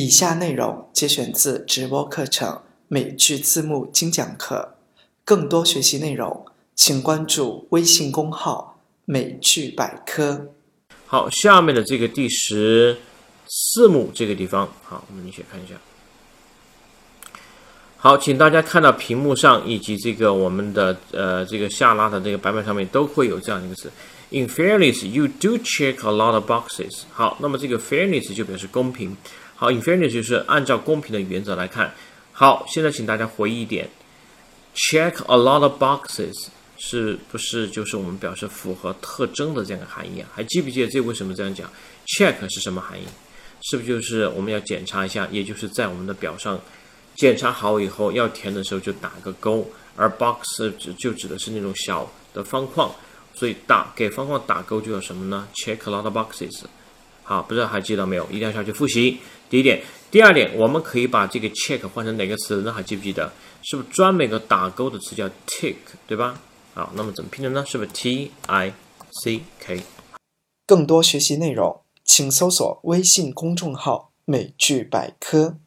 以下内容节选自直播课程美剧字幕精讲课，更多学习内容，请关注微信公号“美剧百科”。好，下面的这个第十四幕这个地方，好，我们一起看一下。好，请大家看到屏幕上以及这个我们的呃这个下拉的这个版本上面都会有这样一个词。In fairness, you do check a lot of boxes。好，那么这个 fairness 就表示公平。好，in fairness 就是按照公平的原则来看。好，现在请大家回忆一点，check a lot of boxes 是不是就是我们表示符合特征的这样一个含义啊？还记不记得这为什么这样讲？check 是什么含义？是不是就是我们要检查一下？也就是在我们的表上。检查好以后，要填的时候就打个勾，而 box 指就指的是那种小的方框，所以打给方框打勾就叫什么呢？Check a lot of boxes。好，不知道还记得没有？一定要下去复习。第一点，第二点，我们可以把这个 check 换成哪个词呢？还记不记得？是不是专门一个打勾的词叫 tick，对吧？好，那么怎么拼的呢？是不是 t i c k？更多学习内容，请搜索微信公众号“美剧百科”。